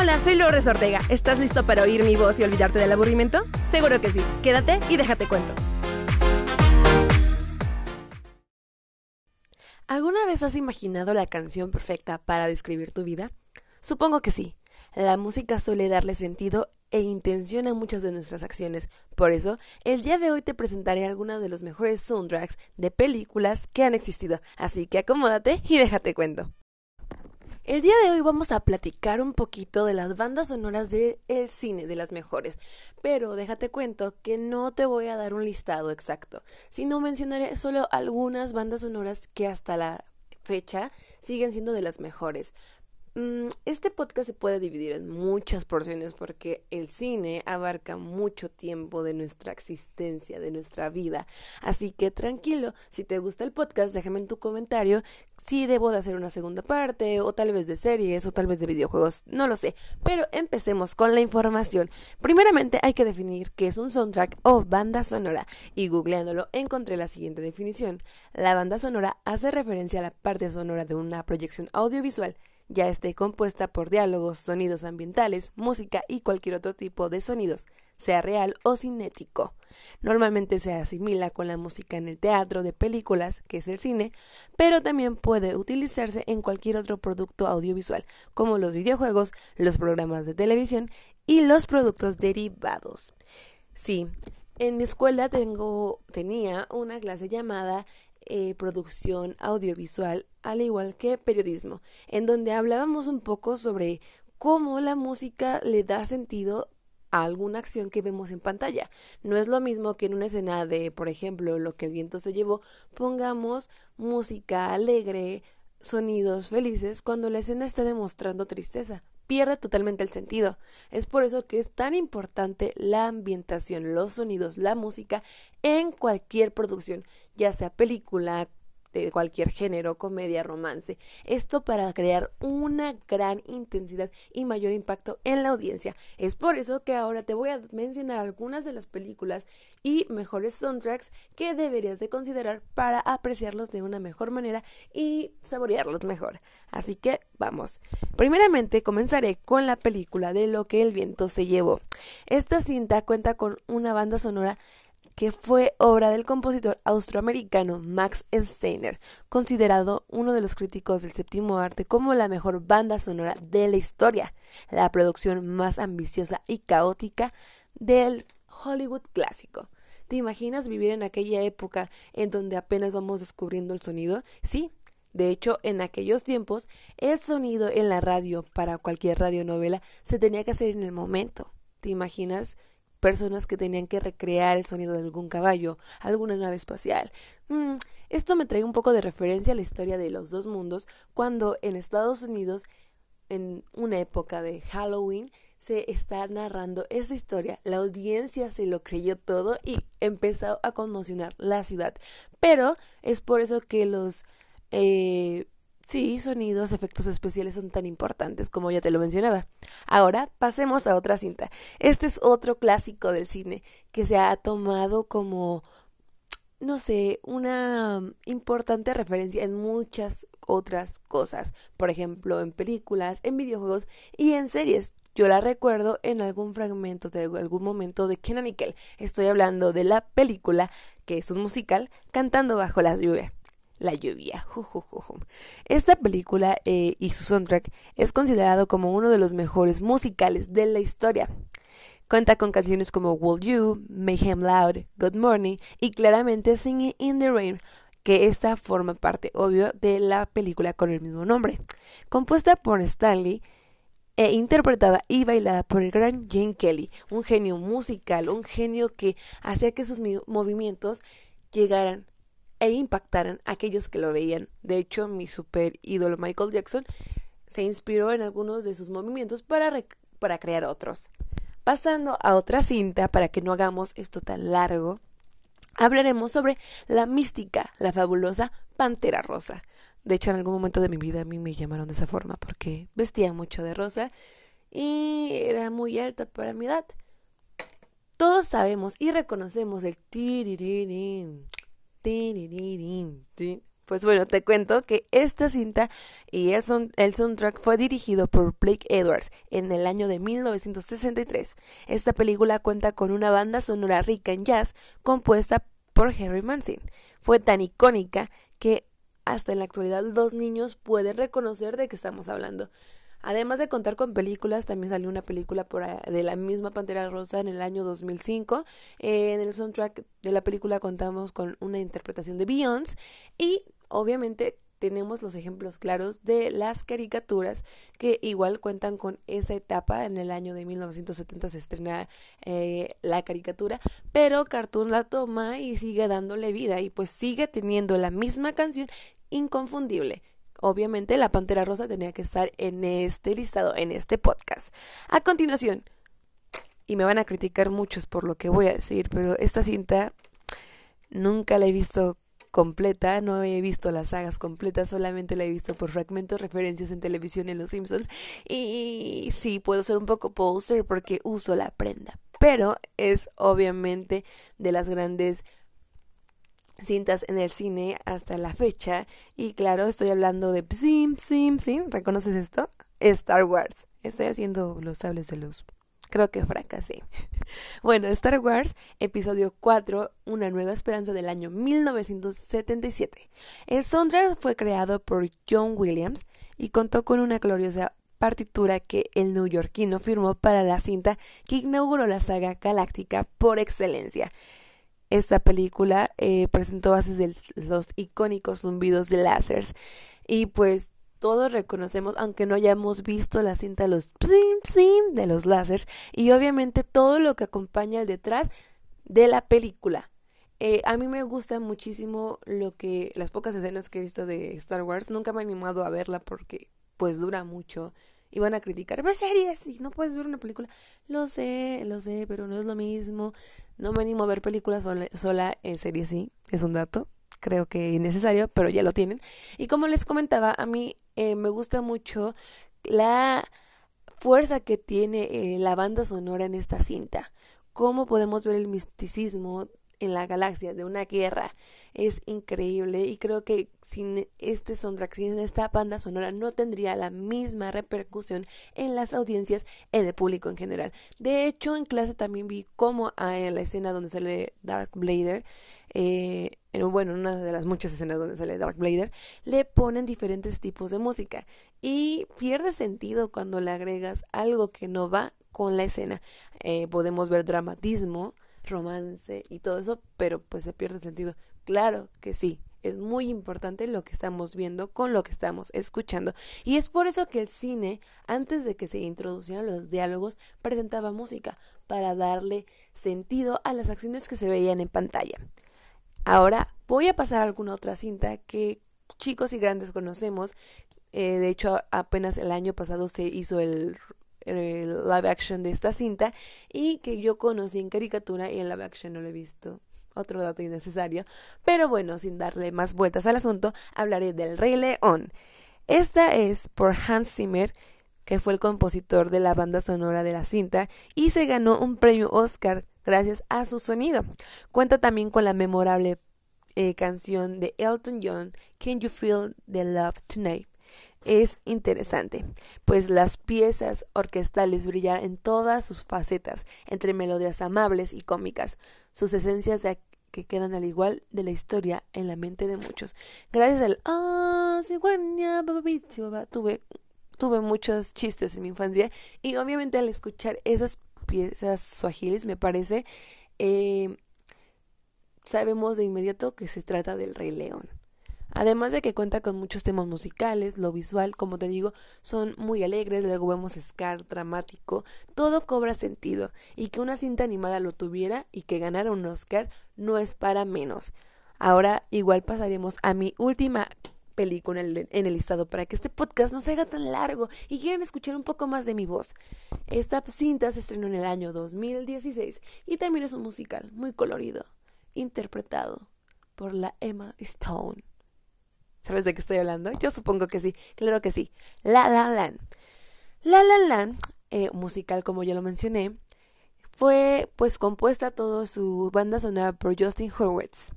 Hola, soy Lourdes Ortega. ¿Estás listo para oír mi voz y olvidarte del aburrimiento? Seguro que sí. Quédate y déjate cuento. ¿Alguna vez has imaginado la canción perfecta para describir tu vida? Supongo que sí. La música suele darle sentido e intención a muchas de nuestras acciones. Por eso, el día de hoy te presentaré algunos de los mejores soundtracks de películas que han existido. Así que acomódate y déjate cuento. El día de hoy vamos a platicar un poquito de las bandas sonoras del cine, de las mejores, pero déjate cuento que no te voy a dar un listado exacto, sino mencionaré solo algunas bandas sonoras que hasta la fecha siguen siendo de las mejores. Mm, este podcast se puede dividir en muchas porciones porque el cine abarca mucho tiempo de nuestra existencia, de nuestra vida. Así que tranquilo, si te gusta el podcast, déjame en tu comentario si debo de hacer una segunda parte o tal vez de series o tal vez de videojuegos, no lo sé. Pero empecemos con la información. Primeramente hay que definir qué es un soundtrack o banda sonora y googleándolo encontré la siguiente definición. La banda sonora hace referencia a la parte sonora de una proyección audiovisual ya esté compuesta por diálogos, sonidos ambientales, música y cualquier otro tipo de sonidos, sea real o cinético. Normalmente se asimila con la música en el teatro de películas, que es el cine, pero también puede utilizarse en cualquier otro producto audiovisual, como los videojuegos, los programas de televisión y los productos derivados. Sí, en mi escuela tengo, tenía una clase llamada eh, producción audiovisual, al igual que periodismo, en donde hablábamos un poco sobre cómo la música le da sentido a alguna acción que vemos en pantalla. No es lo mismo que en una escena de, por ejemplo, lo que el viento se llevó, pongamos música alegre, sonidos felices cuando la escena está demostrando tristeza. Pierde totalmente el sentido. Es por eso que es tan importante la ambientación, los sonidos, la música en cualquier producción, ya sea película, de cualquier género, comedia, romance. Esto para crear una gran intensidad y mayor impacto en la audiencia. Es por eso que ahora te voy a mencionar algunas de las películas y mejores soundtracks que deberías de considerar para apreciarlos de una mejor manera y saborearlos mejor. Así que vamos. Primeramente comenzaré con la película de Lo que el viento se llevó. Esta cinta cuenta con una banda sonora que fue obra del compositor austroamericano Max Steiner, considerado uno de los críticos del séptimo arte como la mejor banda sonora de la historia, la producción más ambiciosa y caótica del Hollywood clásico. ¿Te imaginas vivir en aquella época en donde apenas vamos descubriendo el sonido? Sí, de hecho, en aquellos tiempos, el sonido en la radio para cualquier radionovela se tenía que hacer en el momento. ¿Te imaginas personas que tenían que recrear el sonido de algún caballo, alguna nave espacial. Mm, esto me trae un poco de referencia a la historia de los dos mundos, cuando en Estados Unidos, en una época de Halloween, se está narrando esa historia. La audiencia se lo creyó todo y empezó a conmocionar la ciudad. Pero es por eso que los eh, Sí, sonidos, efectos especiales son tan importantes como ya te lo mencionaba. Ahora pasemos a otra cinta. Este es otro clásico del cine que se ha tomado como, no sé, una importante referencia en muchas otras cosas. Por ejemplo, en películas, en videojuegos y en series. Yo la recuerdo en algún fragmento de algún momento de Kenan Nickel. Estoy hablando de la película, que es un musical, cantando bajo la lluvia la lluvia. Esta película eh, y su soundtrack es considerado como uno de los mejores musicales de la historia. Cuenta con canciones como Will You, Mayhem Loud, Good Morning y claramente Singing in the Rain, que esta forma parte, obvio, de la película con el mismo nombre. Compuesta por Stanley e interpretada y bailada por el gran Jane Kelly, un genio musical, un genio que hacía que sus movimientos llegaran e impactaran a aquellos que lo veían. De hecho, mi super ídolo Michael Jackson se inspiró en algunos de sus movimientos para, para crear otros. Pasando a otra cinta, para que no hagamos esto tan largo, hablaremos sobre la mística, la fabulosa Pantera Rosa. De hecho, en algún momento de mi vida a mí me llamaron de esa forma porque vestía mucho de rosa y era muy alta para mi edad. Todos sabemos y reconocemos el Pues bueno, te cuento que esta cinta y el, el, soundtrack fue dirigido por Blake Edwards en el año de 1963. Esta película cuenta con una banda sonora rica en jazz compuesta por Henry Mancini. Fue tan icónica que hasta en la actualidad los niños pueden reconocer de qué estamos hablando. Además de contar con películas, también salió una película por de la misma Pantera Rosa en el año 2005. Eh, en el soundtrack de la película contamos con una interpretación de Beyoncé y obviamente tenemos los ejemplos claros de las caricaturas que igual cuentan con esa etapa. En el año de 1970 se estrena eh, la caricatura, pero Cartoon la toma y sigue dándole vida y pues sigue teniendo la misma canción inconfundible Obviamente la Pantera Rosa tenía que estar en este listado, en este podcast. A continuación, y me van a criticar muchos por lo que voy a decir, pero esta cinta nunca la he visto completa, no he visto las sagas completas, solamente la he visto por fragmentos, referencias en televisión en Los Simpsons. Y sí, puedo ser un poco poser porque uso la prenda, pero es obviamente de las grandes cintas en el cine hasta la fecha. Y claro, estoy hablando de Sim, Sim, Sim. ¿Reconoces esto? Star Wars. Estoy haciendo los sables de luz. Creo que fracasé. bueno, Star Wars, episodio 4, Una nueva esperanza del año 1977. El soundtrack fue creado por John Williams y contó con una gloriosa partitura que el neoyorquino firmó para la cinta que inauguró la saga galáctica por excelencia esta película eh, presentó bases de los icónicos zumbidos de láseres y pues todos reconocemos, aunque no hayamos visto la cinta los de los láseres y obviamente todo lo que acompaña al detrás de la película. Eh, a mí me gusta muchísimo lo que las pocas escenas que he visto de Star Wars. Nunca me he animado a verla porque pues dura mucho y van a criticar, ves series y no puedes ver una película. Lo sé, lo sé, pero no es lo mismo. No me animo a ver películas sola, en serie sí, es un dato. Creo que es necesario, pero ya lo tienen. Y como les comentaba, a mí eh, me gusta mucho la fuerza que tiene eh, la banda sonora en esta cinta. Cómo podemos ver el misticismo en la galaxia de una guerra es increíble y creo que sin este soundtrack, sin esta banda sonora no tendría la misma repercusión en las audiencias en el público en general. De hecho, en clase también vi cómo en la escena donde sale Dark Blader, eh, bueno, en una de las muchas escenas donde sale Dark Blader, le ponen diferentes tipos de música y pierde sentido cuando le agregas algo que no va con la escena. Eh, podemos ver dramatismo, romance y todo eso, pero pues se pierde sentido. Claro que sí, es muy importante lo que estamos viendo con lo que estamos escuchando. Y es por eso que el cine, antes de que se introducieran los diálogos, presentaba música para darle sentido a las acciones que se veían en pantalla. Ahora voy a pasar a alguna otra cinta que chicos y grandes conocemos. Eh, de hecho, apenas el año pasado se hizo el el live action de esta cinta y que yo conocí en caricatura y en live action no lo he visto. Otro dato innecesario. Pero bueno, sin darle más vueltas al asunto, hablaré del Rey León. Esta es por Hans Zimmer, que fue el compositor de la banda sonora de la cinta y se ganó un premio Oscar gracias a su sonido. Cuenta también con la memorable eh, canción de Elton John, Can You Feel the Love Tonight? es interesante, pues las piezas orquestales brillan en todas sus facetas, entre melodías amables y cómicas, sus esencias de que quedan al igual de la historia en la mente de muchos. Gracias al ah, tuve tuve muchos chistes en mi infancia y obviamente al escuchar esas piezas suajiles me parece eh, sabemos de inmediato que se trata del Rey León. Además de que cuenta con muchos temas musicales, lo visual, como te digo, son muy alegres, luego vemos Scar dramático, todo cobra sentido, y que una cinta animada lo tuviera y que ganara un Oscar no es para menos. Ahora igual pasaremos a mi última película en el, listado para que este podcast no se haga tan largo y quieran escuchar un poco más de mi voz. Esta cinta se estrenó en el año 2016 y también es un musical muy colorido, interpretado por la Emma Stone. ¿Sabes de qué estoy hablando? Yo supongo que sí, claro que sí. La La Land. La La Land, eh, musical como ya lo mencioné, fue pues compuesta toda su banda sonora por Justin Hurwitz.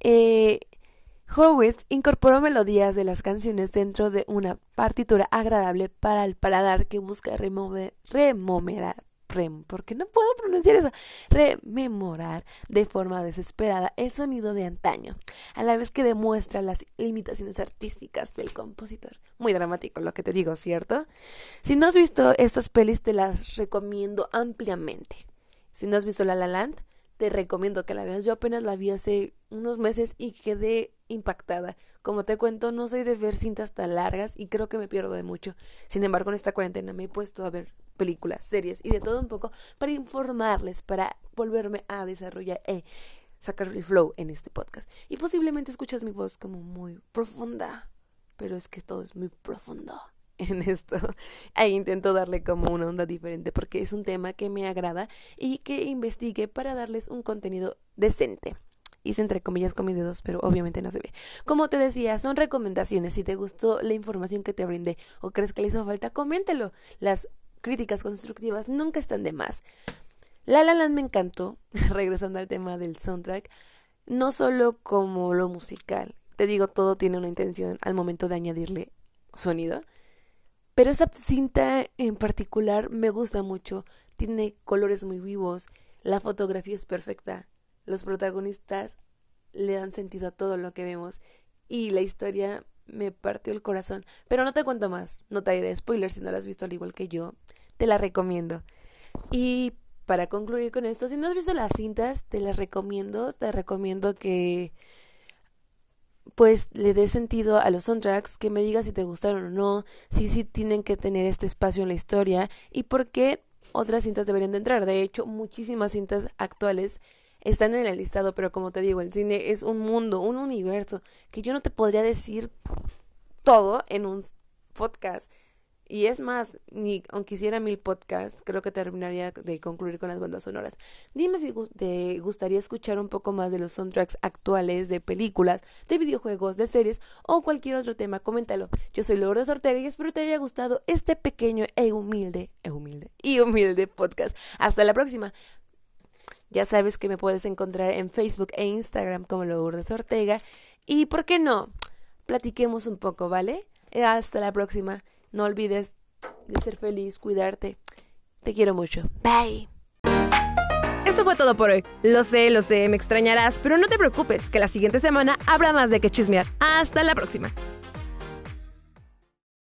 Eh, Horowitz incorporó melodías de las canciones dentro de una partitura agradable para el paladar que busca remover, remomerar, rem, porque no puedo pronunciar eso, rememorar de forma desesperada el sonido de antaño, a la vez que demuestra las limitaciones artísticas del compositor. Muy dramático lo que te digo, ¿cierto? Si no has visto estas pelis, te las recomiendo ampliamente. Si no has visto La La Land, te recomiendo que la veas. Yo apenas la vi hace unos meses y quedé impactada. Como te cuento, no soy de ver cintas tan largas y creo que me pierdo de mucho. Sin embargo, en esta cuarentena me he puesto a ver películas, series y de todo un poco para informarles, para volverme a desarrollar e sacar el flow en este podcast. Y posiblemente escuchas mi voz como muy profunda, pero es que todo es muy profundo en esto. Ahí intento darle como una onda diferente porque es un tema que me agrada y que investigue para darles un contenido decente. Hice entre comillas con mis dedos, pero obviamente no se ve. Como te decía, son recomendaciones. Si te gustó la información que te brindé o crees que le hizo falta, coméntelo. Las críticas constructivas nunca están de más. La La Land me encantó, regresando al tema del soundtrack, no solo como lo musical. Te digo, todo tiene una intención al momento de añadirle sonido, pero esa cinta en particular me gusta mucho. Tiene colores muy vivos. La fotografía es perfecta. Los protagonistas le dan sentido a todo lo que vemos. Y la historia me partió el corazón. Pero no te cuento más. No te diré spoilers si no la has visto al igual que yo. Te la recomiendo. Y para concluir con esto, si no has visto las cintas, te las recomiendo. Te recomiendo que pues le dé sentido a los soundtracks, que me digas si te gustaron o no, si sí tienen que tener este espacio en la historia y por qué otras cintas deberían de entrar. De hecho, muchísimas cintas actuales están en el listado, pero como te digo, el cine es un mundo, un universo, que yo no te podría decir todo en un podcast. Y es más, ni aunque hiciera mil podcasts, creo que terminaría de concluir con las bandas sonoras. Dime si te gustaría escuchar un poco más de los soundtracks actuales de películas, de videojuegos, de series o cualquier otro tema. Coméntalo. Yo soy Lourdes Ortega y espero te haya gustado este pequeño e humilde, e humilde y humilde podcast. Hasta la próxima. Ya sabes que me puedes encontrar en Facebook e Instagram como Lourdes Ortega. Y, ¿por qué no? Platiquemos un poco, ¿vale? Hasta la próxima. No olvides de ser feliz, cuidarte. Te quiero mucho. Bye. Esto fue todo por hoy. Lo sé, lo sé, me extrañarás, pero no te preocupes, que la siguiente semana habrá más de que chismear. Hasta la próxima.